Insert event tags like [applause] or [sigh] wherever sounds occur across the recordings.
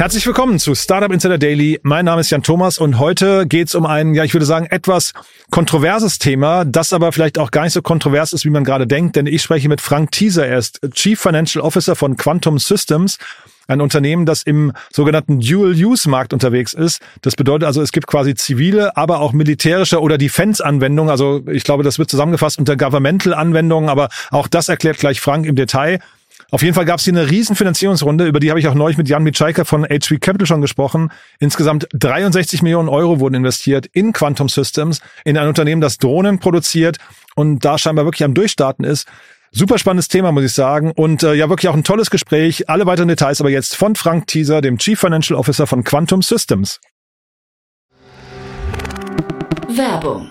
Herzlich willkommen zu Startup Insider Daily. Mein Name ist Jan Thomas und heute geht es um ein, ja, ich würde sagen, etwas kontroverses Thema, das aber vielleicht auch gar nicht so kontrovers ist, wie man gerade denkt, denn ich spreche mit Frank Thieser. Er ist Chief Financial Officer von Quantum Systems ein Unternehmen, das im sogenannten Dual-Use-Markt unterwegs ist. Das bedeutet also, es gibt quasi zivile, aber auch militärische oder Defense-Anwendungen. Also ich glaube, das wird zusammengefasst unter Governmental-Anwendungen, aber auch das erklärt gleich Frank im Detail. Auf jeden Fall gab es hier eine riesen Finanzierungsrunde, über die habe ich auch neulich mit Jan Mitschaiker von HV Capital schon gesprochen. Insgesamt 63 Millionen Euro wurden investiert in Quantum Systems, in ein Unternehmen, das Drohnen produziert und da scheinbar wirklich am Durchstarten ist. Super spannendes Thema, muss ich sagen. Und äh, ja, wirklich auch ein tolles Gespräch. Alle weiteren Details aber jetzt von Frank Thieser, dem Chief Financial Officer von Quantum Systems. Werbung.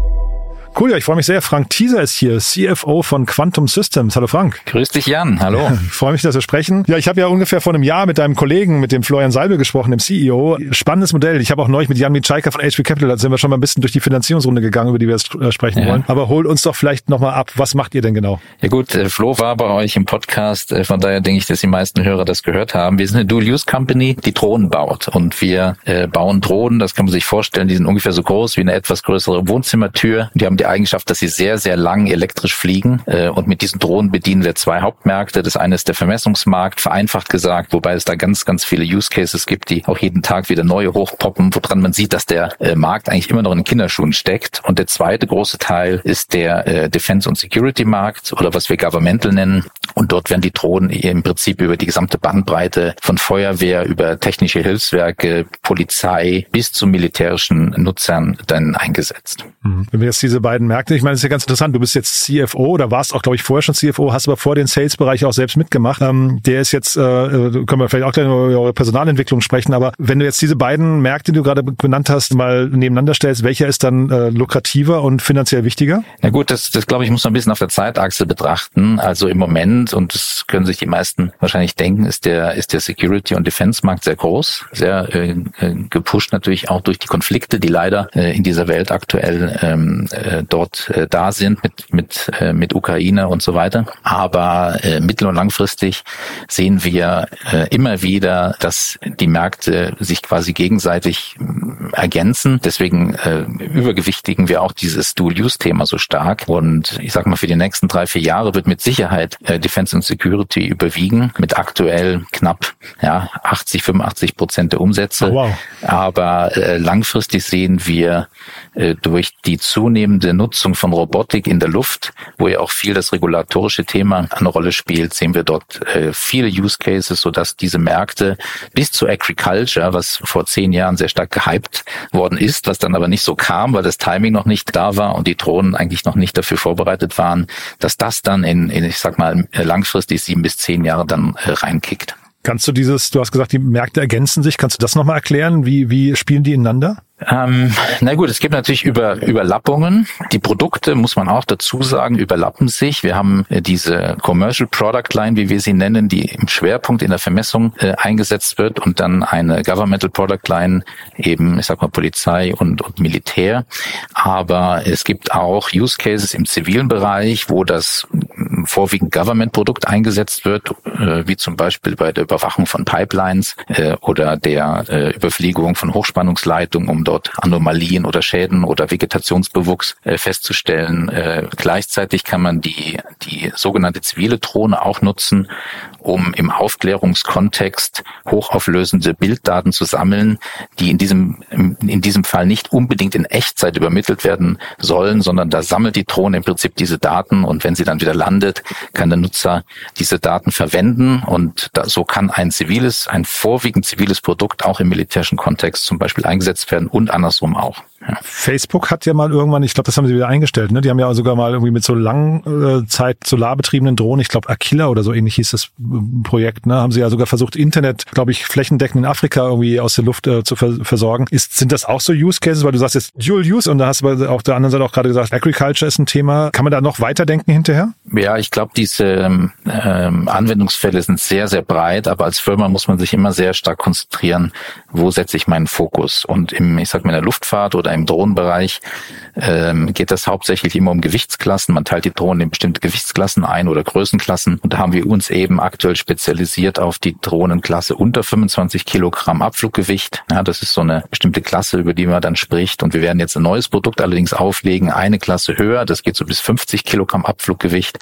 Cool, ja, ich freue mich sehr. Frank Thieser ist hier, CFO von Quantum Systems. Hallo Frank. Grüß dich Jan, hallo. Ich freue mich, dass wir sprechen. Ja, ich habe ja ungefähr vor einem Jahr mit deinem Kollegen, mit dem Florian Salbe gesprochen, dem CEO. Spannendes Modell. Ich habe auch neulich mit Jan Mitschaiker von HP Capital, da sind wir schon mal ein bisschen durch die Finanzierungsrunde gegangen, über die wir jetzt äh, sprechen ja. wollen. Aber hol uns doch vielleicht nochmal ab. Was macht ihr denn genau? Ja gut, äh, Flo war bei euch im Podcast, äh, von daher denke ich, dass die meisten Hörer das gehört haben. Wir sind eine Dual-Use-Company, die Drohnen baut. Und wir bauen Drohnen, das kann man sich vorstellen, die sind ungefähr so groß wie eine etwas größere Wohnzimmertür. Die haben die Eigenschaft, dass sie sehr, sehr lang elektrisch fliegen. Äh, und mit diesen Drohnen bedienen wir zwei Hauptmärkte. Das eine ist der Vermessungsmarkt, vereinfacht gesagt, wobei es da ganz, ganz viele Use Cases gibt, die auch jeden Tag wieder neue hochpoppen, woran man sieht, dass der äh, Markt eigentlich immer noch in Kinderschuhen steckt. Und der zweite große Teil ist der äh, Defense- und Security-Markt oder was wir Governmental nennen. Und dort werden die Drohnen im Prinzip über die gesamte Bandbreite von Feuerwehr über technische Hilfswerke, Polizei bis zu militärischen Nutzern dann eingesetzt. Mhm. Wenn wir jetzt diese beiden Märkte, ich meine, ist ja ganz interessant. Du bist jetzt CFO oder warst auch, glaube ich, vorher schon CFO, hast aber vor den Sales-Bereich auch selbst mitgemacht. Ähm, der ist jetzt, äh, können wir vielleicht auch gleich über eure Personalentwicklung sprechen, aber wenn du jetzt diese beiden Märkte, die du gerade genannt hast, mal nebeneinander stellst, welcher ist dann äh, lukrativer und finanziell wichtiger? Na gut, das, das glaube ich, muss man ein bisschen auf der Zeitachse betrachten. Also im Moment, und das können sich die meisten wahrscheinlich denken, ist der, ist der Security- und Defense-Markt sehr groß, sehr äh, gepusht natürlich auch durch die Konflikte, die leider äh, in dieser Welt aktuell ähm, äh, dort äh, da sind mit, mit, äh, mit Ukraine und so weiter. Aber äh, mittel- und langfristig sehen wir äh, immer wieder, dass die Märkte sich quasi gegenseitig äh, ergänzen. Deswegen äh, übergewichtigen wir auch dieses Dual-Use-Thema so stark. Und ich sag mal, für die nächsten drei, vier Jahre wird mit Sicherheit äh, Defense and Security überwiegen, mit aktuell knapp ja, 80, 85 Prozent der Umsätze. Oh, wow. Aber äh, langfristig sehen wir äh, durch die zunehmende Nutzung von Robotik in der Luft, wo ja auch viel das regulatorische Thema eine Rolle spielt, sehen wir dort äh, viele Use Cases, sodass diese Märkte bis zu Agriculture, was vor zehn Jahren sehr stark gehypt worden ist, was dann aber nicht so kam, weil das Timing noch nicht da war und die Drohnen eigentlich noch nicht dafür vorbereitet waren, dass das dann in, in ich sag mal, langfristig sieben bis zehn Jahre dann äh, reinkickt. Kannst du dieses, du hast gesagt, die Märkte ergänzen sich, kannst du das nochmal erklären? Wie, wie spielen die ineinander? Ähm, na gut, es gibt natürlich über, Überlappungen. Die Produkte, muss man auch dazu sagen, überlappen sich. Wir haben äh, diese Commercial Product Line, wie wir sie nennen, die im Schwerpunkt in der Vermessung äh, eingesetzt wird und dann eine Governmental Product Line, eben, ich sag mal, Polizei und, und Militär. Aber es gibt auch Use Cases im zivilen Bereich, wo das vorwiegend Government-Produkt eingesetzt wird, äh, wie zum Beispiel bei der Überwachung von Pipelines äh, oder der äh, Überfliegung von Hochspannungsleitungen, um dort Anomalien oder Schäden oder Vegetationsbewuchs äh, festzustellen. Äh, gleichzeitig kann man die, die sogenannte zivile Drohne auch nutzen, um im Aufklärungskontext hochauflösende Bilddaten zu sammeln, die in diesem, in diesem Fall nicht unbedingt in Echtzeit übermittelt werden sollen, sondern da sammelt die Drohne im Prinzip diese Daten und wenn sie dann wieder landet, kann der Nutzer diese Daten verwenden und da, so kann ein ziviles, ein vorwiegend ziviles Produkt auch im militärischen Kontext zum Beispiel eingesetzt werden und andersrum auch. Facebook hat ja mal irgendwann, ich glaube, das haben sie wieder eingestellt, ne? Die haben ja sogar mal irgendwie mit so Langzeit äh, solarbetriebenen Drohnen, ich glaube Aquila oder so ähnlich hieß das äh, Projekt, ne? Haben sie ja sogar versucht, Internet, glaube ich, flächendeckend in Afrika irgendwie aus der Luft äh, zu vers versorgen. Ist, sind das auch so Use Cases, weil du sagst jetzt Dual Use und da hast du auf der anderen Seite auch gerade gesagt, Agriculture ist ein Thema. Kann man da noch weiterdenken hinterher? Ja, ich glaube, diese ähm, ähm, Anwendungsfälle sind sehr, sehr breit, aber als Firma muss man sich immer sehr stark konzentrieren, wo setze ich meinen Fokus. Und im, ich sag mal, in der Luftfahrt oder im Drohnenbereich ähm, geht das hauptsächlich immer um Gewichtsklassen. Man teilt die Drohnen in bestimmte Gewichtsklassen ein oder Größenklassen. Und da haben wir uns eben aktuell spezialisiert auf die Drohnenklasse unter 25 Kilogramm Abfluggewicht. Ja, das ist so eine bestimmte Klasse, über die man dann spricht. Und wir werden jetzt ein neues Produkt allerdings auflegen, eine Klasse höher. Das geht so bis 50 Kilogramm Abfluggewicht.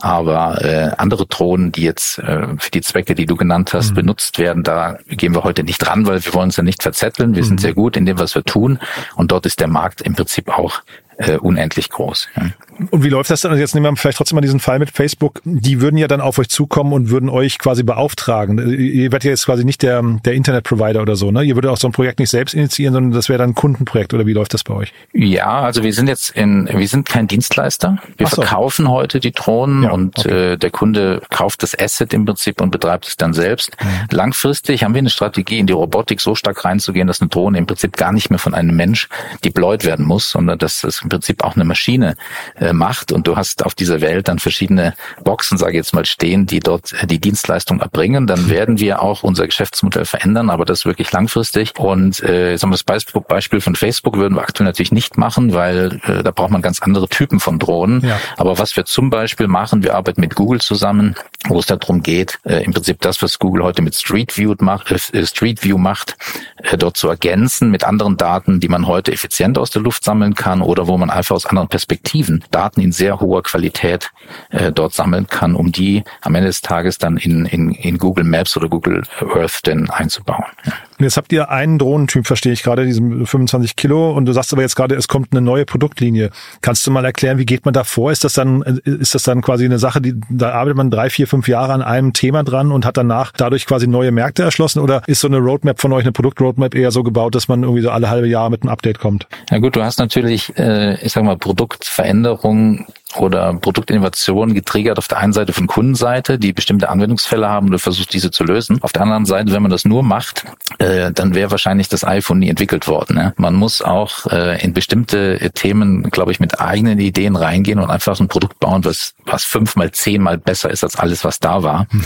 Aber äh, andere Drohnen, die jetzt äh, für die Zwecke, die du genannt hast, mhm. benutzt werden, da gehen wir heute nicht dran, weil wir wollen uns ja nicht verzetteln. Wir mhm. sind sehr gut in dem, was wir tun. Und dort ist der Markt im Prinzip auch äh, unendlich groß. Ja. Und wie läuft das dann? Also jetzt nehmen wir vielleicht trotzdem mal diesen Fall mit Facebook. Die würden ja dann auf euch zukommen und würden euch quasi beauftragen. Ihr werdet ja jetzt quasi nicht der, der Internetprovider oder so, ne? Ihr würdet auch so ein Projekt nicht selbst initiieren, sondern das wäre dann ein Kundenprojekt oder wie läuft das bei euch? Ja, also wir sind jetzt in, wir sind kein Dienstleister. Wir so. verkaufen heute die Drohnen ja, und okay. äh, der Kunde kauft das Asset im Prinzip und betreibt es dann selbst. Mhm. Langfristig haben wir eine Strategie, in die Robotik so stark reinzugehen, dass eine Drohne im Prinzip gar nicht mehr von einem Mensch deployed werden muss, sondern dass es im Prinzip auch eine Maschine äh, macht und du hast auf dieser Welt dann verschiedene Boxen, sage ich jetzt mal, stehen, die dort äh, die Dienstleistung erbringen, dann werden wir auch unser Geschäftsmodell verändern, aber das wirklich langfristig. Und äh, sagen wir das Beispiel von Facebook würden wir aktuell natürlich nicht machen, weil äh, da braucht man ganz andere Typen von Drohnen. Ja. Aber was wir zum Beispiel machen, wir arbeiten mit Google zusammen, wo es darum geht, äh, im Prinzip das, was Google heute mit Street View macht, äh, Street View macht, äh, dort zu ergänzen mit anderen Daten, die man heute effizient aus der Luft sammeln kann oder wo man einfach aus anderen Perspektiven Daten in sehr hoher Qualität äh, dort sammeln kann, um die am Ende des Tages dann in, in, in Google Maps oder Google Earth denn einzubauen. Ja. Und jetzt habt ihr einen Drohnentyp, verstehe ich gerade, diesen 25 Kilo. Und du sagst aber jetzt gerade, es kommt eine neue Produktlinie. Kannst du mal erklären, wie geht man da vor? Ist das dann, ist das dann quasi eine Sache, die, da arbeitet man drei, vier, fünf Jahre an einem Thema dran und hat danach dadurch quasi neue Märkte erschlossen? Oder ist so eine Roadmap von euch, eine Produktroadmap eher so gebaut, dass man irgendwie so alle halbe Jahre mit einem Update kommt? Ja gut, du hast natürlich, äh, ich sag mal, Produktveränderungen oder Produktinnovation getriggert auf der einen Seite von Kundenseite, die bestimmte Anwendungsfälle haben und du versuchst diese zu lösen. Auf der anderen Seite, wenn man das nur macht, äh, dann wäre wahrscheinlich das iPhone nie entwickelt worden. Ja? Man muss auch äh, in bestimmte Themen, glaube ich, mit eigenen Ideen reingehen und einfach ein Produkt bauen, was, was fünfmal, zehnmal besser ist als alles, was da war. Mhm.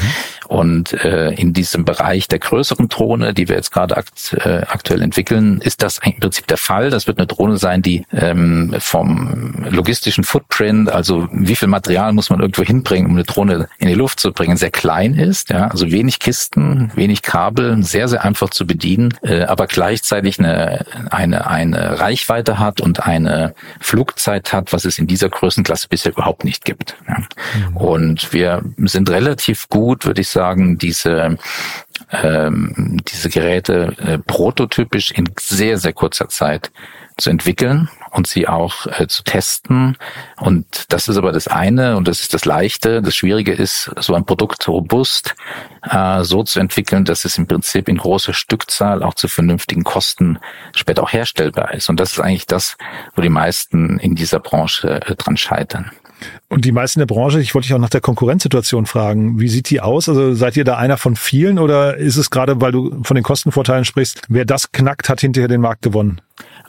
Und äh, in diesem Bereich der größeren Drohne, die wir jetzt gerade akt, äh, aktuell entwickeln, ist das im Prinzip der Fall. Das wird eine Drohne sein, die ähm, vom logistischen Footprint, also wie viel Material muss man irgendwo hinbringen, um eine Drohne in die Luft zu bringen, sehr klein ist. Ja, also wenig Kisten, wenig Kabel, sehr sehr einfach zu bedienen, äh, aber gleichzeitig eine eine eine Reichweite hat und eine Flugzeit hat, was es in dieser Größenklasse bisher überhaupt nicht gibt. Ja. Mhm. Und wir sind relativ gut, würde ich sagen, diese ähm, diese Geräte äh, prototypisch in sehr sehr kurzer Zeit zu entwickeln und sie auch äh, zu testen. Und das ist aber das eine und das ist das Leichte. Das Schwierige ist, so ein Produkt robust äh, so zu entwickeln, dass es im Prinzip in großer Stückzahl auch zu vernünftigen Kosten später auch herstellbar ist. Und das ist eigentlich das, wo die meisten in dieser Branche äh, dran scheitern. Und die meisten der Branche, ich wollte dich auch nach der Konkurrenzsituation fragen. Wie sieht die aus? Also seid ihr da einer von vielen oder ist es gerade, weil du von den Kostenvorteilen sprichst, wer das knackt, hat hinterher den Markt gewonnen?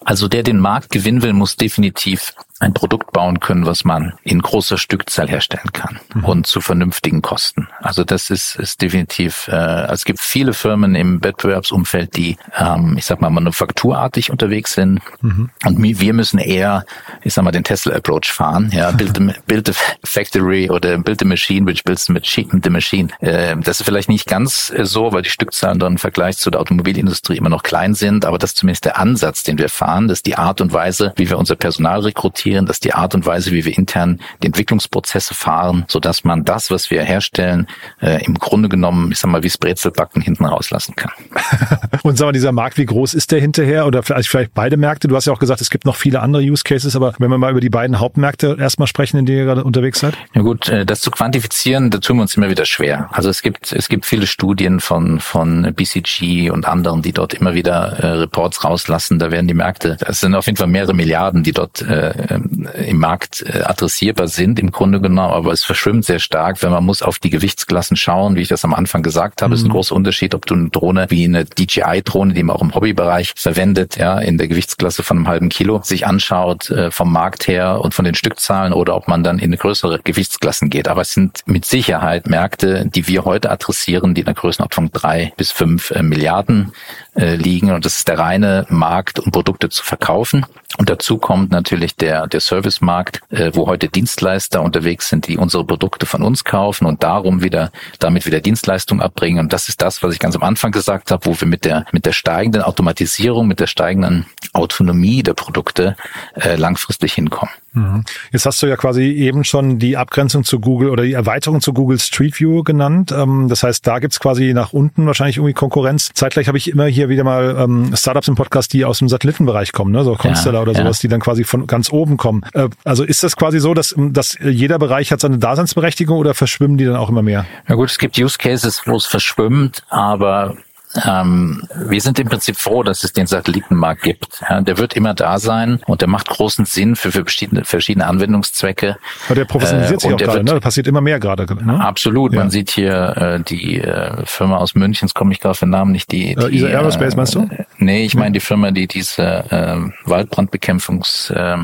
Also der den Markt gewinnen will, muss definitiv ein Produkt bauen können, was man in großer Stückzahl herstellen kann mhm. und zu vernünftigen Kosten. Also das ist, ist definitiv, äh, es gibt viele Firmen im Wettbewerbsumfeld, die, ähm, ich sag mal, manufakturartig unterwegs sind. Mhm. Und wir müssen eher, ich sag mal, den Tesla-Approach fahren. Ja, [laughs] build the, build the factory oder build the machine, which builds the machine. Äh, das ist vielleicht nicht ganz so, weil die Stückzahlen dann im Vergleich zu der Automobilindustrie immer noch klein sind, aber das ist zumindest der Ansatz, den wir fahren. Das ist die Art und Weise, wie wir unser Personal rekrutieren. Das ist die Art und Weise, wie wir intern die Entwicklungsprozesse fahren, so dass man das, was wir herstellen, äh, im Grunde genommen, ich sag mal, wie Brezelbacken hinten rauslassen kann. [laughs] und sag mal, dieser Markt, wie groß ist der hinterher? Oder vielleicht, vielleicht beide Märkte? Du hast ja auch gesagt, es gibt noch viele andere Use Cases, aber wenn wir mal über die beiden Hauptmärkte erstmal sprechen, in denen ihr gerade unterwegs seid? Ja gut, äh, das zu quantifizieren, da tun wir uns immer wieder schwer. Also es gibt, es gibt viele Studien von, von BCG und anderen, die dort immer wieder äh, Reports rauslassen. Da werden die Märkte, es sind auf jeden Fall mehrere Milliarden, die dort äh, im Markt äh, adressierbar sind, im Grunde genommen, aber es verschwimmt sehr stark, wenn man muss auf die Gewichtsklassen schauen, wie ich das am Anfang gesagt habe. Mhm. ist ein mhm. großer Unterschied, ob du eine Drohne wie eine DJI-Drohne, die man auch im Hobbybereich verwendet, ja, in der Gewichtsklasse von einem halben Kilo, sich anschaut äh, vom Markt her und von den Stückzahlen oder ob man dann in eine größere Gewichtsklassen geht. Aber es sind mit Sicherheit Märkte, die wir heute adressieren, die in der Größenordnung drei bis fünf äh, Milliarden äh, liegen. Und das ist der reine Markt, um Produkte zu verkaufen. Und dazu kommt natürlich der, der Servicemarkt, äh, wo heute Dienstleister unterwegs sind, die unsere Produkte von uns kaufen und darum wieder, damit wieder Dienstleistung abbringen. Und das ist das, was ich ganz am Anfang gesagt habe, wo wir mit der, mit der steigenden Automatisierung, mit der steigenden Autonomie der Produkte äh, langfristig hinkommen. Mhm. Jetzt hast du ja quasi eben schon die Abgrenzung zu Google oder die Erweiterung zu Google Street View genannt. Ähm, das heißt, da gibt's quasi nach unten wahrscheinlich irgendwie Konkurrenz. Zeitgleich habe ich immer hier wieder mal ähm, Startups im Podcast, die aus dem Satellitenbereich kommen, ne? so Constellar ja, oder sowas, ja. die dann quasi von ganz oben kommen. Äh, also ist das quasi so, dass, dass jeder Bereich hat seine Daseinsberechtigung oder verschwimmen die dann auch immer mehr? Ja gut, es gibt Use Cases, wo es verschwimmt, aber ähm, wir sind im Prinzip froh, dass es den Satellitenmarkt gibt. Ja, der wird immer da sein und der macht großen Sinn für, für verschiedene, verschiedene Anwendungszwecke. Aber der professionalisiert äh, sich auch gerade, ne? Da passiert immer mehr gerade. Ne? Absolut. Ja. Man sieht hier äh, die äh, Firma aus München, jetzt komme ich gerade für den Namen nicht, die, äh, die äh, Aerospace meinst du? Nee, ich meine die Firma, die diese äh, Waldbrandbekämpfungs äh,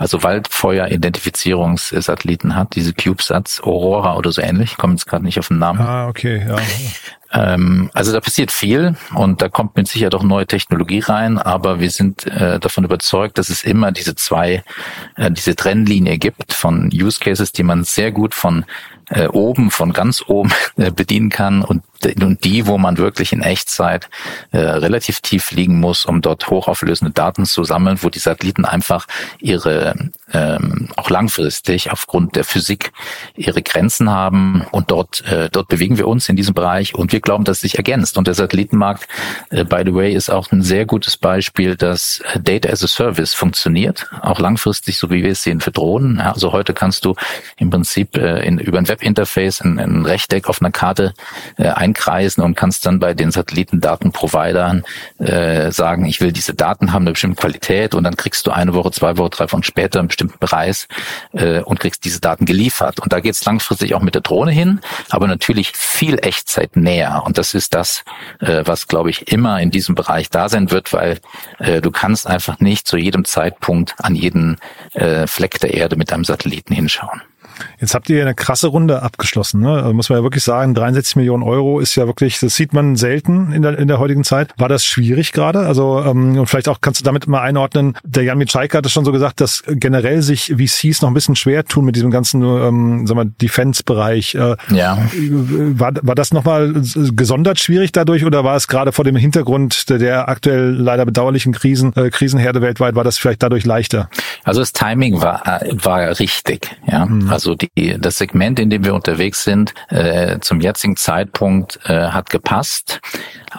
also Waldfeuer-Identifizierungssatelliten hat, diese CubeSats, Aurora oder so ähnlich, kommen jetzt gerade nicht auf den Namen. Ah, okay, ja. [laughs] Ähm, also da passiert viel und da kommt mit Sicherheit auch neue Technologie rein, aber wir sind äh, davon überzeugt, dass es immer diese zwei, äh, diese Trennlinie gibt von Use Cases, die man sehr gut von äh, oben, von ganz oben [laughs] äh, bedienen kann und, und die, wo man wirklich in Echtzeit äh, relativ tief liegen muss, um dort hochauflösende Daten zu sammeln, wo die Satelliten einfach ihre ähm, auch langfristig aufgrund der Physik ihre Grenzen haben und dort äh, dort bewegen wir uns in diesem Bereich und wir glauben, dass es sich ergänzt und der Satellitenmarkt äh, by the way ist auch ein sehr gutes Beispiel, dass äh, Data as a Service funktioniert, auch langfristig, so wie wir es sehen für Drohnen. Also heute kannst du im Prinzip äh, in, über ein Web Webinterface ein, ein Rechteck auf einer Karte äh, einkreisen und kannst dann bei den Satellitendatenprovidern äh, sagen, ich will diese Daten haben, eine bestimmte Qualität und dann kriegst du eine Woche, zwei Wochen, drei Wochen später einen bestimmten Preis äh, und kriegst diese Daten geliefert. Und da geht es langfristig auch mit der Drohne hin, aber natürlich viel Echtzeit näher. Und das ist das, äh, was, glaube ich, immer in diesem Bereich da sein wird, weil äh, du kannst einfach nicht zu jedem Zeitpunkt an jeden äh, Fleck der Erde mit einem Satelliten hinschauen. Jetzt habt ihr eine krasse Runde abgeschlossen, ne? Also muss man ja wirklich sagen, 63 Millionen Euro ist ja wirklich, das sieht man selten in der, in der heutigen Zeit. War das schwierig gerade? Also ähm, und vielleicht auch kannst du damit mal einordnen, der Jan Mitschaiker hat es schon so gesagt, dass generell sich VCs noch ein bisschen schwer tun mit diesem ganzen ähm, sagen wir, Defense-Bereich. Äh, ja. War, war das nochmal gesondert schwierig dadurch oder war es gerade vor dem Hintergrund der, der aktuell leider bedauerlichen Krisen, äh, Krisenherde weltweit, war das vielleicht dadurch leichter? Also das Timing war, äh, war richtig, ja. Mhm. Also also die, das Segment, in dem wir unterwegs sind, äh, zum jetzigen Zeitpunkt äh, hat gepasst.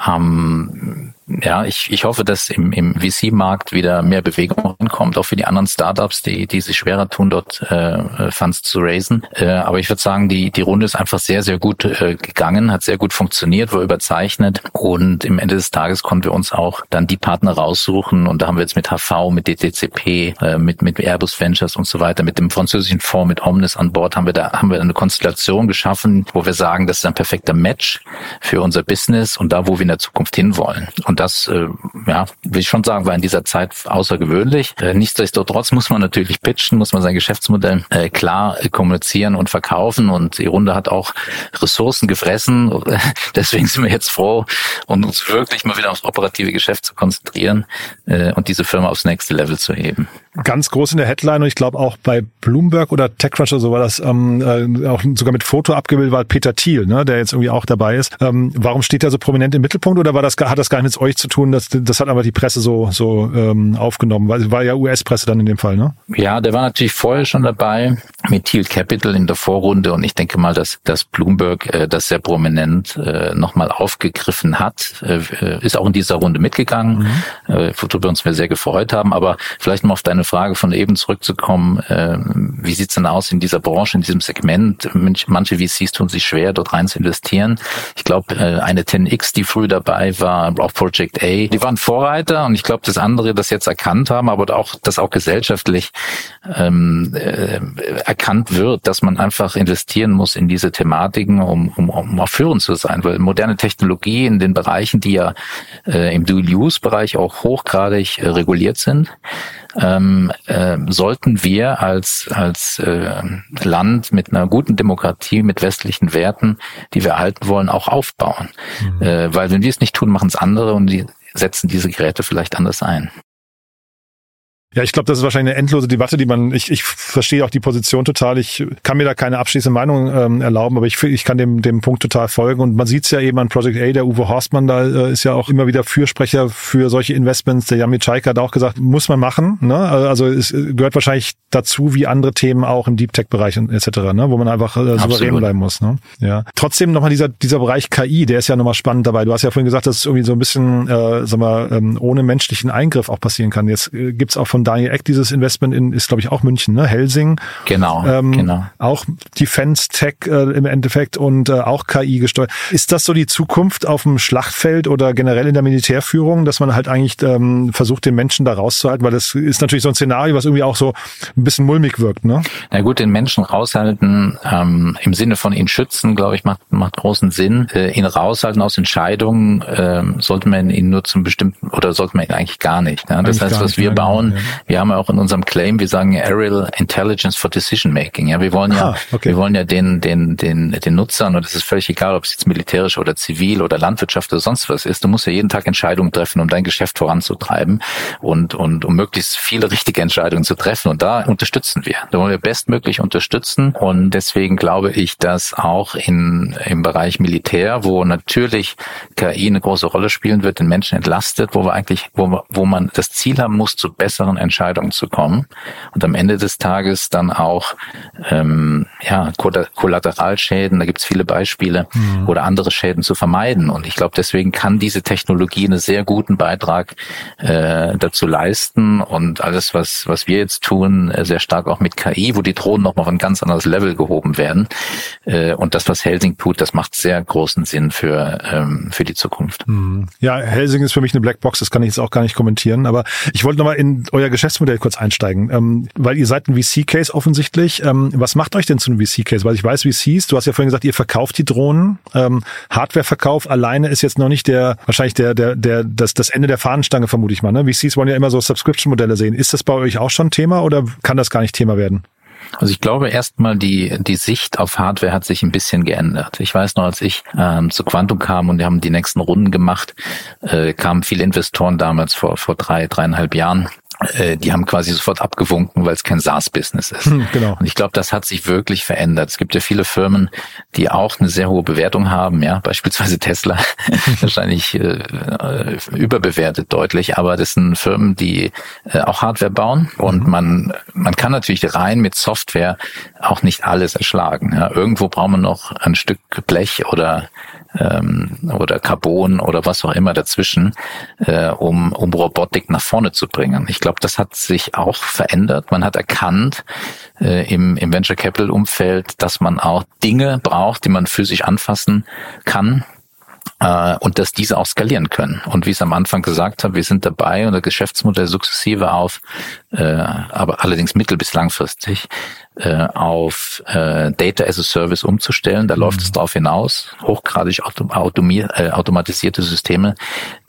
Ähm, ja, ich, ich hoffe, dass im, im VC-Markt wieder mehr Bewegung kommt, auch für die anderen Startups, die, die sich schwerer tun, dort äh, Funds zu raisen. Äh, aber ich würde sagen, die, die Runde ist einfach sehr, sehr gut äh, gegangen, hat sehr gut funktioniert, war überzeichnet und im Ende des Tages konnten wir uns auch dann die Partner raussuchen und da haben wir jetzt mit HV, mit DTCP, äh, mit, mit Airbus Ventures und so weiter, mit dem französischen Fonds, mit Omnis an Bord haben wir da haben wir eine Konstellation geschaffen, wo wir sagen, das ist ein perfekter Match für unser Business und da, wo wir in der Zukunft hinwollen. Und das, äh, ja, will ich schon sagen, war in dieser Zeit außergewöhnlich. Äh, nichtsdestotrotz muss man natürlich pitchen, muss man sein Geschäftsmodell äh, klar äh, kommunizieren und verkaufen und die Runde hat auch Ressourcen gefressen. [laughs] Deswegen sind wir jetzt froh und uns wirklich mal wieder aufs operative Geschäft zu konzentrieren äh, und diese Firma aufs nächste Level zu heben ganz groß in der Headline und ich glaube auch bei Bloomberg oder TechCrunch oder so war das ähm, äh, auch sogar mit Foto abgebildet war Peter Thiel, ne, der jetzt irgendwie auch dabei ist. Ähm, warum steht er so prominent im Mittelpunkt oder war das hat das gar nichts mit euch zu tun? Das, das hat aber die Presse so so ähm, aufgenommen, weil war ja US-Presse dann in dem Fall, ne? Ja, der war natürlich vorher schon dabei mit Thiel Capital in der Vorrunde und ich denke mal, dass dass Bloomberg äh, das sehr prominent äh, nochmal aufgegriffen hat, äh, ist auch in dieser Runde mitgegangen, mhm. äh, worüber uns wir sehr gefreut haben. Aber vielleicht mal auf deine Frage von eben zurückzukommen, äh, wie sieht's denn aus in dieser Branche, in diesem Segment? Manche VCs tun sich schwer, dort rein zu investieren. Ich glaube, äh, eine 10x, die früh dabei war, auch Project A, die waren Vorreiter und ich glaube, dass andere das jetzt erkannt haben, aber auch, dass auch gesellschaftlich ähm, äh, erkannt wird, dass man einfach investieren muss in diese Thematiken, um, um, um auch führend zu sein, weil moderne Technologie in den Bereichen, die ja äh, im Dual-Use-Bereich auch hochgradig äh, reguliert sind, ähm, äh, sollten wir als, als äh, Land mit einer guten Demokratie, mit westlichen Werten, die wir erhalten wollen, auch aufbauen. Mhm. Äh, weil wenn wir es nicht tun, machen es andere und die setzen diese Geräte vielleicht anders ein. Ja, ich glaube, das ist wahrscheinlich eine endlose Debatte, die man, ich, ich verstehe auch die Position total. Ich kann mir da keine abschließende Meinung ähm, erlauben, aber ich, ich kann dem, dem Punkt total folgen. Und man sieht es ja eben an Project A, der Uwe Horstmann da äh, ist ja auch immer wieder Fürsprecher für solche Investments. Der Yami Chaika hat auch gesagt, muss man machen. Ne? Also es gehört wahrscheinlich dazu, wie andere Themen auch im Deep Tech-Bereich etc., ne? wo man einfach äh, souverän bleiben muss. Ne? Ja. Trotzdem nochmal dieser, dieser Bereich KI, der ist ja nochmal spannend dabei. Du hast ja vorhin gesagt, dass es irgendwie so ein bisschen, äh, sag mal, ähm, ohne menschlichen Eingriff auch passieren kann. Jetzt äh, gibt's auch von von Daniel Eck dieses Investment in, ist glaube ich auch München, ne? Helsing. Genau, ähm, genau. Auch Defense Tech äh, im Endeffekt und äh, auch KI gesteuert. Ist das so die Zukunft auf dem Schlachtfeld oder generell in der Militärführung, dass man halt eigentlich ähm, versucht, den Menschen da rauszuhalten? Weil das ist natürlich so ein Szenario, was irgendwie auch so ein bisschen mulmig wirkt, ne? Na gut, den Menschen raushalten, ähm, im Sinne von ihn schützen, glaube ich, macht, macht großen Sinn. Äh, ihn raushalten aus Entscheidungen, äh, sollte man ihn nur zum bestimmten, oder sollte man ihn eigentlich gar nicht. Ne? Das heißt, was wir bauen, ja. Wir haben ja auch in unserem Claim, wir sagen Aerial Intelligence for Decision Making. Ja, wir wollen ja, ah, okay. wir wollen ja den, den, den, den Nutzern, und es ist völlig egal, ob es jetzt militärisch oder zivil oder Landwirtschaft oder sonst was ist, du musst ja jeden Tag Entscheidungen treffen, um dein Geschäft voranzutreiben und, und um möglichst viele richtige Entscheidungen zu treffen. Und da unterstützen wir. Da wollen wir bestmöglich unterstützen. Und deswegen glaube ich, dass auch in, im Bereich Militär, wo natürlich KI eine große Rolle spielen wird, den Menschen entlastet, wo wir eigentlich, wo, wo man das Ziel haben muss, zu besseren Entscheidungen zu kommen und am Ende des Tages dann auch ähm, ja, Kollateralschäden, da gibt es viele Beispiele, mhm. oder andere Schäden zu vermeiden. Und ich glaube, deswegen kann diese Technologie einen sehr guten Beitrag äh, dazu leisten und alles, was, was wir jetzt tun, äh, sehr stark auch mit KI, wo die Drohnen nochmal auf ein ganz anderes Level gehoben werden. Äh, und das, was Helsing tut, das macht sehr großen Sinn für, ähm, für die Zukunft. Mhm. Ja, Helsing ist für mich eine Blackbox, das kann ich jetzt auch gar nicht kommentieren, aber ich wollte nochmal in euer Geschäftsmodell kurz einsteigen, ähm, weil ihr seid ein VC-Case offensichtlich. Ähm, was macht euch denn zu einem VC-Case? Weil ich weiß, VCs, du hast ja vorhin gesagt, ihr verkauft die Drohnen. Ähm, Hardwareverkauf alleine ist jetzt noch nicht der, wahrscheinlich der, der, der, das, das Ende der Fahnenstange, vermute ich mal. Ne? VCs wollen ja immer so Subscription-Modelle sehen. Ist das bei euch auch schon Thema oder kann das gar nicht Thema werden? Also ich glaube erstmal die die Sicht auf Hardware hat sich ein bisschen geändert. Ich weiß noch, als ich ähm, zu Quantum kam und wir haben die nächsten Runden gemacht, äh, kamen viele Investoren damals vor vor drei dreieinhalb Jahren die haben quasi sofort abgewunken, weil es kein SaaS-Business ist. Hm, genau. Und ich glaube, das hat sich wirklich verändert. Es gibt ja viele Firmen, die auch eine sehr hohe Bewertung haben, ja, beispielsweise Tesla, [laughs] wahrscheinlich äh, überbewertet deutlich, aber das sind Firmen, die äh, auch Hardware bauen und mhm. man man kann natürlich rein mit Software auch nicht alles erschlagen. Ja. Irgendwo braucht man noch ein Stück Blech oder ähm, oder Carbon oder was auch immer dazwischen, äh, um, um Robotik nach vorne zu bringen. Ich glaube, das hat sich auch verändert. Man hat erkannt äh, im, im Venture Capital Umfeld, dass man auch Dinge braucht, die man physisch anfassen kann, und dass diese auch skalieren können. Und wie ich es am Anfang gesagt habe, wir sind dabei das Geschäftsmodell sukzessive auf, äh, aber allerdings mittel- bis langfristig äh, auf äh, Data as a Service umzustellen. Da mhm. läuft es darauf hinaus, hochgradig äh, automatisierte Systeme,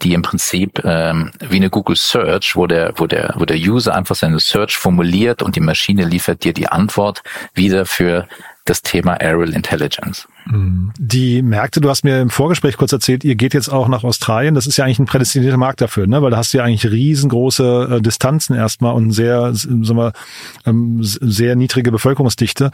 die im Prinzip ähm, wie eine Google Search, wo der, wo der, wo der User einfach seine Search formuliert und die Maschine liefert dir die Antwort wieder für das Thema Aerial Intelligence. Mhm. Die Märkte, du hast mir im Vorgespräch kurz erzählt, ihr geht jetzt auch nach Australien. Das ist ja eigentlich ein prädestinierter Markt dafür, ne? weil da hast du ja eigentlich riesengroße äh, Distanzen erstmal und sehr, sagen wir, ähm, sehr niedrige Bevölkerungsdichte.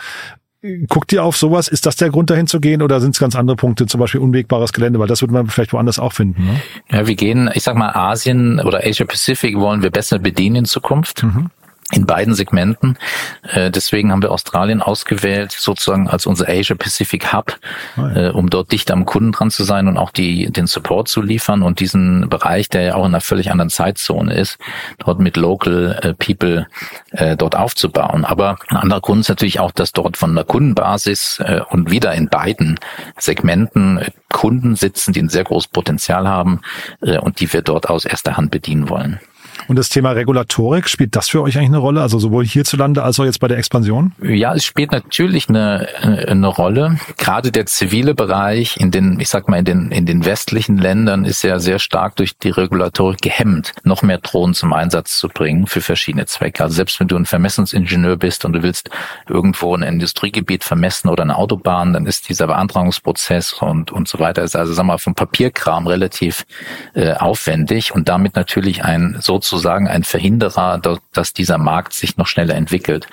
Guckt ihr auf sowas? Ist das der Grund, dahin zu gehen oder sind es ganz andere Punkte, zum Beispiel unwegbares Gelände? Weil das würde man vielleicht woanders auch finden. Ne? Ja, wir gehen, ich sag mal, Asien oder Asia Pacific wollen wir besser bedienen in Zukunft. Mhm in beiden Segmenten. Äh, deswegen haben wir Australien ausgewählt, sozusagen als unser Asia Pacific Hub, ja. äh, um dort dicht am Kunden dran zu sein und auch die, den Support zu liefern und diesen Bereich, der ja auch in einer völlig anderen Zeitzone ist, dort mit Local äh, People äh, dort aufzubauen. Aber ein anderer Grund ist natürlich auch, dass dort von der Kundenbasis äh, und wieder in beiden Segmenten Kunden sitzen, die ein sehr großes Potenzial haben äh, und die wir dort aus erster Hand bedienen wollen. Und das Thema Regulatorik, spielt das für euch eigentlich eine Rolle? Also sowohl hierzulande als auch jetzt bei der Expansion? Ja, es spielt natürlich eine, eine Rolle. Gerade der zivile Bereich in den, ich sag mal, in den, in den westlichen Ländern ist ja sehr stark durch die Regulatorik gehemmt, noch mehr Drohnen zum Einsatz zu bringen für verschiedene Zwecke. Also selbst wenn du ein Vermessungsingenieur bist und du willst irgendwo ein Industriegebiet vermessen oder eine Autobahn, dann ist dieser Beantragungsprozess und, und so weiter, ist also, sag mal, vom Papierkram relativ äh, aufwendig und damit natürlich ein so sozusagen ein Verhinderer, dass dieser Markt sich noch schneller entwickelt.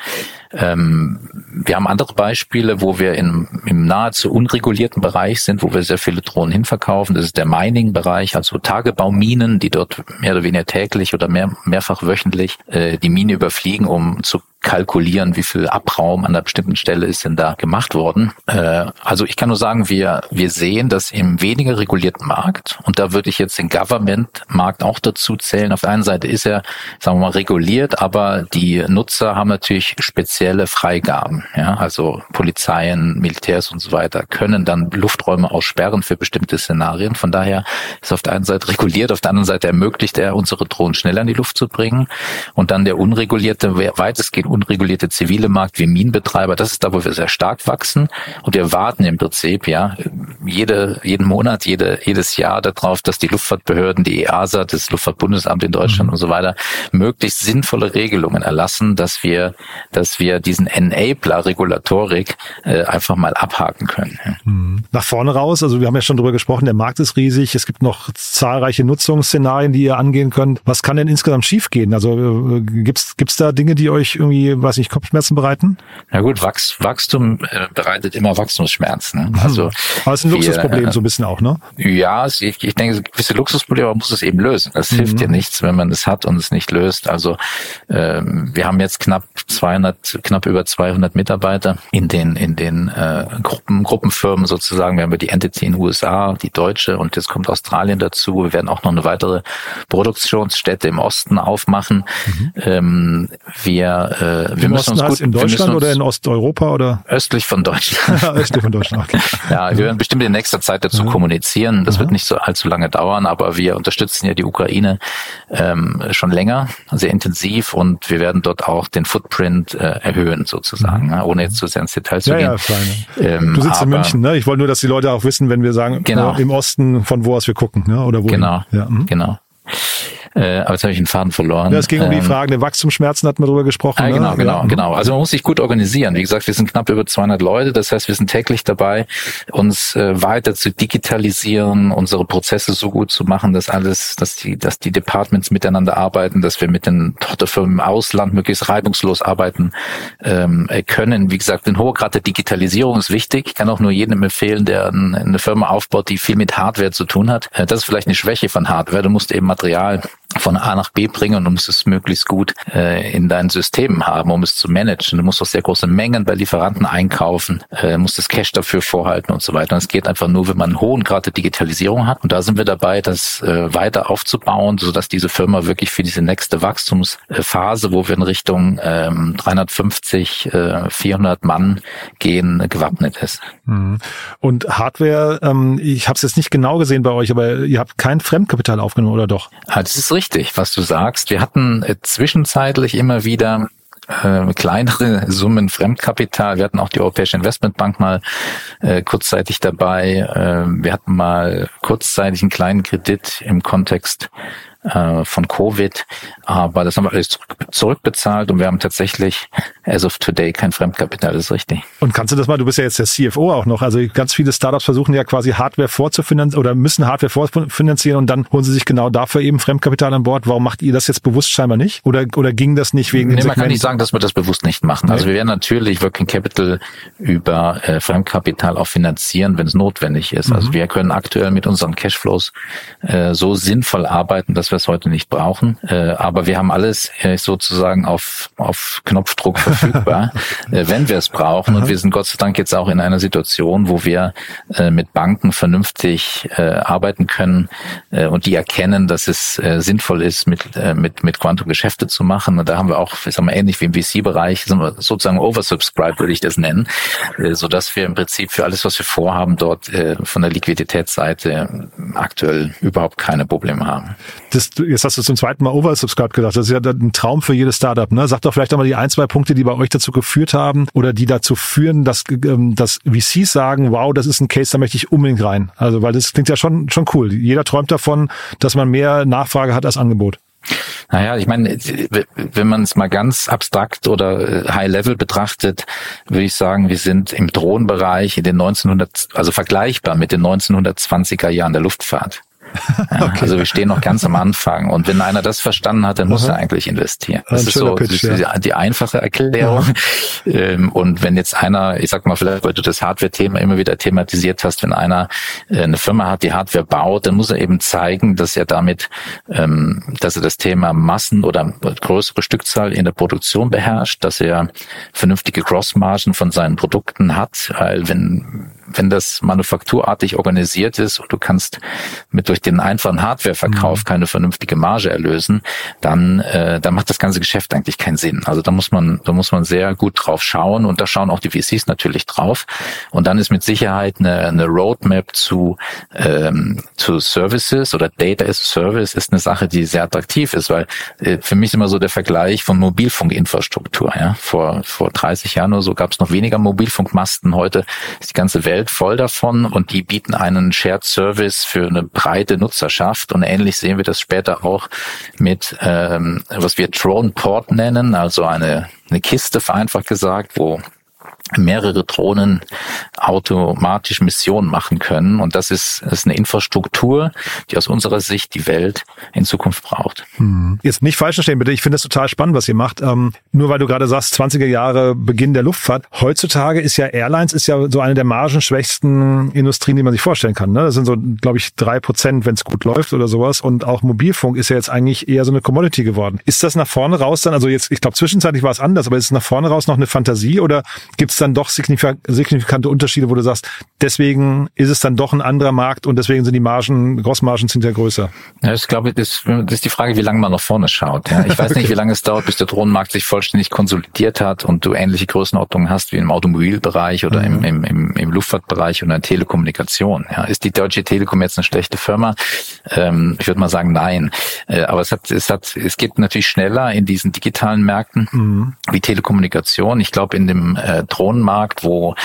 Ähm, wir haben andere Beispiele, wo wir in, im nahezu unregulierten Bereich sind, wo wir sehr viele Drohnen hinverkaufen. Das ist der Mining-Bereich, also Tagebauminen, die dort mehr oder weniger täglich oder mehr, mehrfach wöchentlich äh, die Mine überfliegen, um zu kalkulieren, wie viel Abraum an einer bestimmten Stelle ist denn da gemacht worden. Äh, also ich kann nur sagen, wir, wir sehen, dass im weniger regulierten Markt, und da würde ich jetzt den Government-Markt auch dazu zählen, auf der einen Seite ist er, sagen wir mal, reguliert, aber die Nutzer haben natürlich spezielle Freigaben. Ja? Also Polizeien, Militärs und so weiter können dann Lufträume aussperren für bestimmte Szenarien. Von daher ist auf der einen Seite reguliert, auf der anderen Seite ermöglicht er, unsere Drohnen schneller in die Luft zu bringen. Und dann der unregulierte, weitestgehend unregulierte zivile Markt wie Minenbetreiber, das ist da, wo wir sehr stark wachsen. Und wir warten im Prinzip, ja, jede, jeden Monat, jede, jedes Jahr darauf, dass die Luftfahrtbehörden, die EASA, das Luftfahrtbundesamt in Deutschland mhm. und so weiter, möglichst sinnvolle Regelungen erlassen, dass wir, dass wir diesen Enabler Regulatorik äh, einfach mal abhaken können. Mhm. Nach vorne raus, also wir haben ja schon drüber gesprochen, der Markt ist riesig, es gibt noch zahlreiche Nutzungsszenarien, die ihr angehen könnt. Was kann denn insgesamt schiefgehen? Also äh, gibt's gibt's da Dinge, die euch irgendwie weiß ich, Kopfschmerzen bereiten? Ja gut, Wachs, Wachstum äh, bereitet immer Wachstumsschmerzen. Ne? Also, aber es ist ein Luxusproblem äh, so ein bisschen auch, ne? Ja, ich, ich denke, gewisse Luxusprobleme man muss es eben lösen. Das mhm. hilft dir nichts, wenn man es hat und es nicht löst. Also ähm, wir haben jetzt knapp 200, knapp über 200 Mitarbeiter in den in den äh, Gruppen, Gruppenfirmen sozusagen. Wir haben die Entity in den USA, die deutsche und jetzt kommt Australien dazu. Wir werden auch noch eine weitere Produktionsstätte im Osten aufmachen. Mhm. Ähm, wir äh, wir müssen uns gut, in Deutschland oder in Osteuropa oder östlich von Deutschland. [laughs] östlich von Deutschland. Okay. [laughs] Ja, wir werden bestimmt in nächster Zeit dazu ja. kommunizieren. Das ja. wird nicht so allzu lange dauern, aber wir unterstützen ja die Ukraine ähm, schon länger, sehr intensiv und wir werden dort auch den Footprint äh, erhöhen sozusagen, mhm. ohne jetzt zu sehr ins Detail zu ja, gehen. Ja, ähm, du sitzt aber, in München, ne? Ich wollte nur, dass die Leute auch wissen, wenn wir sagen, genau. Äh, im Osten von wo aus wir gucken, ne? Oder wo? Genau, ja, mhm. genau. Äh, aber jetzt habe ich den Faden verloren. Ja, es ging um die ähm, Frage der Wachstumsschmerzen, hatten wir darüber gesprochen. Ah, genau, ne? genau, ja. genau. Also man muss sich gut organisieren. Wie gesagt, wir sind knapp über 200 Leute. Das heißt, wir sind täglich dabei, uns äh, weiter zu digitalisieren, unsere Prozesse so gut zu machen, dass alles, dass die, dass die Departments miteinander arbeiten, dass wir mit den Tochterfirmen im Ausland möglichst reibungslos arbeiten ähm, können. Wie gesagt, ein hoher Grad der Digitalisierung ist wichtig. Ich kann auch nur jedem empfehlen, der eine Firma aufbaut, die viel mit Hardware zu tun hat. Äh, das ist vielleicht eine Schwäche von Hardware. Du musst eben Material von A nach B bringen und du musst es möglichst gut äh, in deinen Systemen haben, um es zu managen. Du musst auch sehr große Mengen bei Lieferanten einkaufen, äh, musst das Cash dafür vorhalten und so weiter. Und es geht einfach nur, wenn man einen hohen Grad der Digitalisierung hat. Und da sind wir dabei, das äh, weiter aufzubauen, sodass diese Firma wirklich für diese nächste Wachstumsphase, wo wir in Richtung ähm, 350, äh, 400 Mann gehen, gewappnet ist. Mhm. Und Hardware, ähm, ich habe es jetzt nicht genau gesehen bei euch, aber ihr habt kein Fremdkapital aufgenommen, oder doch? Ja, das ist richtig, was du sagst. Wir hatten äh, zwischenzeitlich immer wieder äh, kleinere [laughs] Summen Fremdkapital. Wir hatten auch die Europäische Investmentbank mal äh, kurzzeitig dabei. Äh, wir hatten mal kurzzeitig einen kleinen Kredit im Kontext äh, von Covid. Aber das haben wir alles zurückbezahlt und wir haben tatsächlich as of today kein Fremdkapital, das ist richtig. Und kannst du das mal, du bist ja jetzt der CFO auch noch, also ganz viele Startups versuchen ja quasi Hardware vorzufinanzieren oder müssen Hardware vorfinanzieren und dann holen sie sich genau dafür eben Fremdkapital an Bord. Warum macht ihr das jetzt bewusst scheinbar nicht? Oder, oder ging das nicht wegen nee, man kann nicht sagen, dass wir das bewusst nicht machen. Also wir werden natürlich Working Capital über äh, Fremdkapital auch finanzieren, wenn es notwendig ist. Also mhm. Also wir können aktuell mit unseren Cashflows äh, so sinnvoll arbeiten, dass wir wir es heute nicht brauchen. Äh, aber wir haben alles äh, sozusagen auf, auf Knopfdruck verfügbar, [laughs] äh, wenn wir es brauchen. Und wir sind Gott sei Dank jetzt auch in einer Situation, wo wir äh, mit Banken vernünftig äh, arbeiten können äh, und die erkennen, dass es äh, sinnvoll ist, mit, äh, mit, mit Quantum Geschäfte zu machen. Und da haben wir auch, ich sag mal, ähnlich wie im VC-Bereich, sozusagen oversubscribed, würde ich das nennen, äh, so dass wir im Prinzip für alles, was wir vorhaben, dort äh, von der Liquiditätsseite aktuell überhaupt keine Probleme haben. Das jetzt, jetzt hast du zum zweiten Mal Oversubscribe gesagt. Das ist ja ein Traum für jedes Startup. Ne? Sag doch vielleicht einmal die ein, zwei Punkte, die bei euch dazu geführt haben oder die dazu führen, dass, ähm, dass VCs sagen, wow, das ist ein Case, da möchte ich unbedingt rein. Also, weil das klingt ja schon, schon cool. Jeder träumt davon, dass man mehr Nachfrage hat als Angebot. Naja, ich meine, wenn man es mal ganz abstrakt oder äh, High Level betrachtet, würde ich sagen, wir sind im Drohnenbereich in den 1900, also vergleichbar mit den 1920er Jahren der Luftfahrt. Ja, okay. Also wir stehen noch ganz am Anfang. Und wenn einer das verstanden hat, dann muss Aha. er eigentlich investieren. Das Ein ist so Pitch, das ja. die, einfache Erklärung. Ja. Und wenn jetzt einer, ich sag mal vielleicht, weil du das Hardware-Thema immer wieder thematisiert hast, wenn einer äh, eine Firma hat, die Hardware baut, dann muss er eben zeigen, dass er damit, ähm, dass er das Thema Massen oder größere Stückzahl in der Produktion beherrscht, dass er vernünftige Crossmargen von seinen Produkten hat. Weil wenn wenn das manufakturartig organisiert ist und du kannst mit durch den einfachen Hardwareverkauf mhm. keine vernünftige Marge erlösen, dann, äh, dann macht das ganze Geschäft eigentlich keinen Sinn. Also da muss man, da muss man sehr gut drauf schauen und da schauen auch die VCs natürlich drauf. Und dann ist mit Sicherheit eine, eine Roadmap zu, ähm, zu Services oder Data as a Service ist eine Sache, die sehr attraktiv ist, weil äh, für mich ist immer so der Vergleich von Mobilfunkinfrastruktur. Ja? Vor, vor 30 Jahren oder so gab es noch weniger Mobilfunkmasten. Heute ist die ganze Welt voll davon und die bieten einen Shared Service für eine breite Nutzerschaft. Und ähnlich sehen wir das später auch mit, ähm, was wir Drone Port nennen, also eine, eine Kiste vereinfacht gesagt, wo mehrere Drohnen automatisch Missionen machen können. Und das ist, das ist eine Infrastruktur, die aus unserer Sicht die Welt in Zukunft braucht. Hm. Jetzt nicht falsch verstehen, bitte. Ich finde das total spannend, was ihr macht. Ähm, nur weil du gerade sagst, 20er Jahre Beginn der Luftfahrt. Heutzutage ist ja Airlines ist ja so eine der margenschwächsten Industrien, die man sich vorstellen kann. Ne? Das sind so, glaube ich, drei Prozent, wenn es gut läuft oder sowas. Und auch Mobilfunk ist ja jetzt eigentlich eher so eine Commodity geworden. Ist das nach vorne raus dann, also jetzt, ich glaube, zwischenzeitlich war es anders, aber ist es nach vorne raus noch eine Fantasie oder gibt es dann doch signifikante Unterschiede, wo du sagst, deswegen ist es dann doch ein anderer Markt und deswegen sind die Margen, Grossmargen sind ja größer? Ja, ich glaube, das, das ist die Frage, wie lange man nach vorne schaut. Ja. Ich weiß okay. nicht, [laughs] wie lange es dauert, bis der Drohnenmarkt sich vollständig konsolidiert hat und du ähnliche Größenordnungen hast wie im Automobilbereich oder mhm. im, im, im, Luftfahrtbereich oder in Telekommunikation. Ja. Ist die Deutsche Telekom jetzt eine schlechte Firma? Ähm, ich würde mal sagen, nein. Äh, aber es hat, es hat, es geht natürlich schneller in diesen digitalen Märkten mhm. wie Telekommunikation. Ich glaube, in dem äh, Drohnenmarkt Markt, wo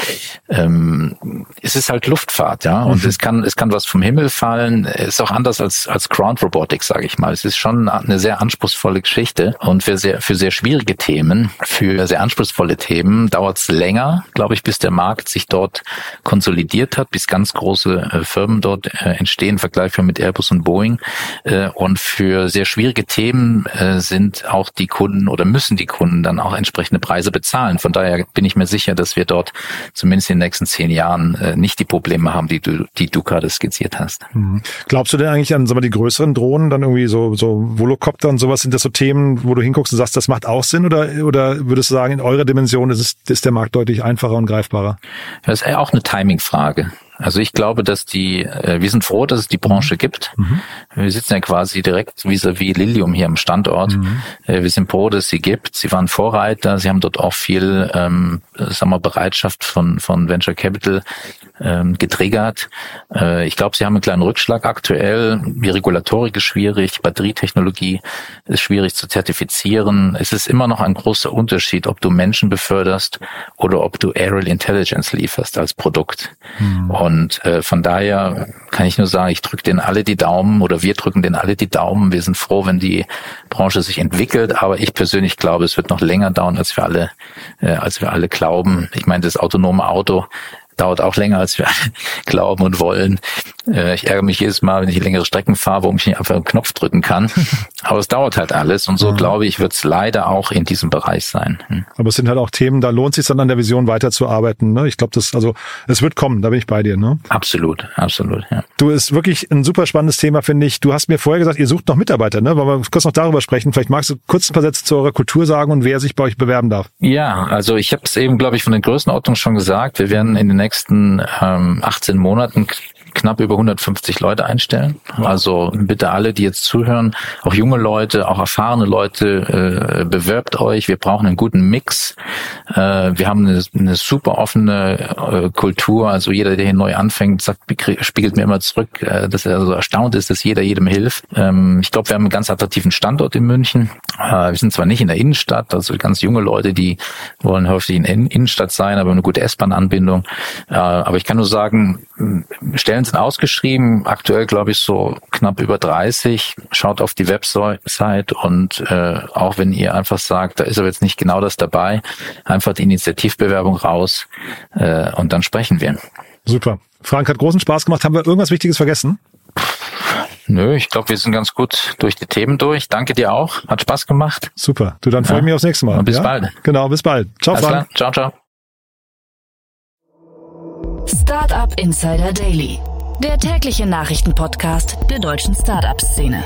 ähm, es ist halt Luftfahrt, ja, und mhm. es kann es kann was vom Himmel fallen. Ist auch anders als als Ground Robotics, sage ich mal. Es ist schon eine sehr anspruchsvolle Geschichte und für sehr für sehr schwierige Themen, für sehr anspruchsvolle Themen dauert es länger, glaube ich, bis der Markt sich dort konsolidiert hat, bis ganz große äh, Firmen dort äh, entstehen, vergleichbar mit Airbus und Boeing. Äh, und für sehr schwierige Themen äh, sind auch die Kunden oder müssen die Kunden dann auch entsprechende Preise bezahlen. Von daher bin ich mir sicher, sicher, dass wir dort zumindest in den nächsten zehn Jahren äh, nicht die Probleme haben, die du, die du gerade skizziert hast. Mhm. Glaubst du denn eigentlich an sagen wir, die größeren Drohnen, dann irgendwie so, so Volocopter und sowas? Sind das so Themen, wo du hinguckst und sagst, das macht auch Sinn? Oder, oder würdest du sagen, in eurer Dimension ist, es, ist der Markt deutlich einfacher und greifbarer? Das ist auch eine Timing-Frage. Also ich glaube, dass die, äh, wir sind froh, dass es die Branche gibt. Mhm. Wir sitzen ja quasi direkt vis-à-vis Lilium hier am Standort. Mhm. Äh, wir sind froh, dass sie gibt. Sie waren Vorreiter. Sie haben dort auch viel, ähm, sagen wir, Bereitschaft von, von Venture Capital ähm, getriggert. Äh, ich glaube, sie haben einen kleinen Rückschlag aktuell. Die Regulatorik ist schwierig, Batterietechnologie ist schwierig zu zertifizieren. Es ist immer noch ein großer Unterschied, ob du Menschen beförderst oder ob du Aerial Intelligence lieferst als Produkt. Mhm. Und äh, von daher kann ich nur sagen, ich drücke denen alle die Daumen oder wir drücken denen alle die Daumen. Wir sind froh, wenn die Branche sich entwickelt, aber ich persönlich glaube, es wird noch länger dauern, als wir alle, äh, als wir alle glauben. Ich meine, das autonome Auto dauert auch länger, als wir [laughs] glauben und wollen. Äh, ich ärgere mich jedes Mal, wenn ich längere Strecken fahre, wo ich nicht einfach einen Knopf drücken kann. [laughs] Aber es dauert halt alles und so, mhm. glaube ich, wird es leider auch in diesem Bereich sein. Hm. Aber es sind halt auch Themen, da lohnt es sich dann an der Vision weiterzuarbeiten. Ne? Ich glaube, das, also es wird kommen, da bin ich bei dir. Ne? Absolut, absolut, ja. Du, ist wirklich ein super spannendes Thema, finde ich. Du hast mir vorher gesagt, ihr sucht noch Mitarbeiter, ne? Wollen wir kurz noch darüber sprechen? Vielleicht magst du kurz ein paar Sätze zu eurer Kultur sagen und wer sich bei euch bewerben darf. Ja, also ich habe es eben, glaube ich, von den Größenordnungen schon gesagt. Wir werden in den nächsten ähm, 18 Monaten knapp über 150 Leute einstellen. Also bitte alle, die jetzt zuhören, auch junge Leute, auch erfahrene Leute, äh, bewerbt euch. Wir brauchen einen guten Mix. Äh, wir haben eine, eine super offene äh, Kultur. Also jeder, der hier neu anfängt, sagt, spiegelt mir immer zurück, äh, dass er so erstaunt ist, dass jeder jedem hilft. Ähm, ich glaube, wir haben einen ganz attraktiven Standort in München. Äh, wir sind zwar nicht in der Innenstadt, also ganz junge Leute, die wollen häufig in der Innenstadt sein, aber eine gute S-Bahn-Anbindung. Äh, aber ich kann nur sagen, stellen sind ausgeschrieben, aktuell glaube ich so knapp über 30. Schaut auf die Website und äh, auch wenn ihr einfach sagt, da ist aber jetzt nicht genau das dabei, einfach die Initiativbewerbung raus äh, und dann sprechen wir. Super. Frank hat großen Spaß gemacht. Haben wir irgendwas Wichtiges vergessen? Nö, ich glaube, wir sind ganz gut durch die Themen durch. Danke dir auch. Hat Spaß gemacht. Super. Du, dann freue ich mich aufs nächste Mal. Und bis ja? bald. Genau, bis bald. Ciao, Alles Frank. Klar. Ciao, ciao. Startup Insider Daily der tägliche Nachrichtenpodcast der deutschen Startup-Szene.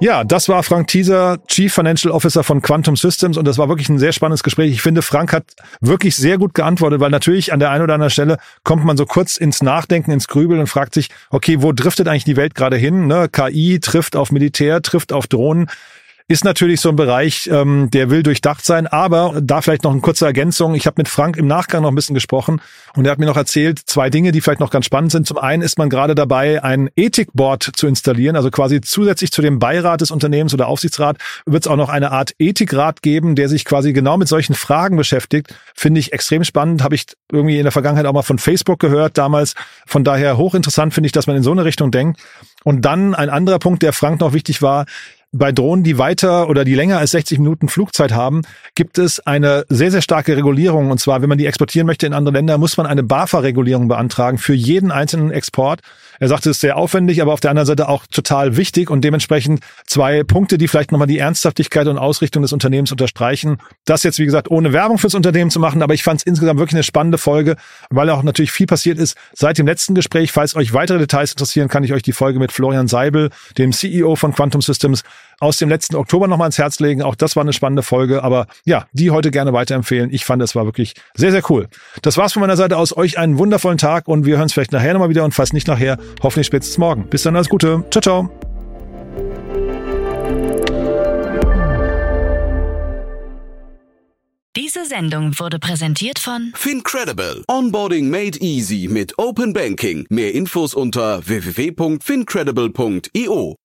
Ja, das war Frank Thieser, Chief Financial Officer von Quantum Systems und das war wirklich ein sehr spannendes Gespräch. Ich finde, Frank hat wirklich sehr gut geantwortet, weil natürlich an der einen oder anderen Stelle kommt man so kurz ins Nachdenken, ins Grübeln und fragt sich, okay, wo driftet eigentlich die Welt gerade hin? Ne? KI trifft auf Militär, trifft auf Drohnen ist natürlich so ein Bereich, ähm, der will durchdacht sein. Aber da vielleicht noch eine kurze Ergänzung. Ich habe mit Frank im Nachgang noch ein bisschen gesprochen und er hat mir noch erzählt, zwei Dinge, die vielleicht noch ganz spannend sind. Zum einen ist man gerade dabei, ein Ethikboard zu installieren. Also quasi zusätzlich zu dem Beirat des Unternehmens oder Aufsichtsrat wird es auch noch eine Art Ethikrat geben, der sich quasi genau mit solchen Fragen beschäftigt. Finde ich extrem spannend. Habe ich irgendwie in der Vergangenheit auch mal von Facebook gehört damals. Von daher hochinteressant finde ich, dass man in so eine Richtung denkt. Und dann ein anderer Punkt, der Frank noch wichtig war, bei Drohnen, die weiter oder die länger als 60 Minuten Flugzeit haben, gibt es eine sehr, sehr starke Regulierung. Und zwar, wenn man die exportieren möchte in andere Länder, muss man eine BAFA-Regulierung beantragen für jeden einzelnen Export. Er sagte, es ist sehr aufwendig, aber auf der anderen Seite auch total wichtig und dementsprechend zwei Punkte, die vielleicht nochmal die Ernsthaftigkeit und Ausrichtung des Unternehmens unterstreichen. Das jetzt, wie gesagt, ohne Werbung fürs Unternehmen zu machen, aber ich fand es insgesamt wirklich eine spannende Folge, weil auch natürlich viel passiert ist seit dem letzten Gespräch. Falls euch weitere Details interessieren, kann ich euch die Folge mit Florian Seibel, dem CEO von Quantum Systems, aus dem letzten Oktober nochmal ins Herz legen. Auch das war eine spannende Folge, aber ja, die heute gerne weiterempfehlen. Ich fand, es war wirklich sehr, sehr cool. Das war's von meiner Seite aus. Euch einen wundervollen Tag und wir hören uns vielleicht nachher nochmal wieder und falls nicht nachher, hoffentlich spätestens morgen. Bis dann, alles Gute. Ciao, ciao. Diese Sendung wurde präsentiert von Fincredible. Onboarding made easy mit Open Banking. Mehr Infos unter www.fincredible.io.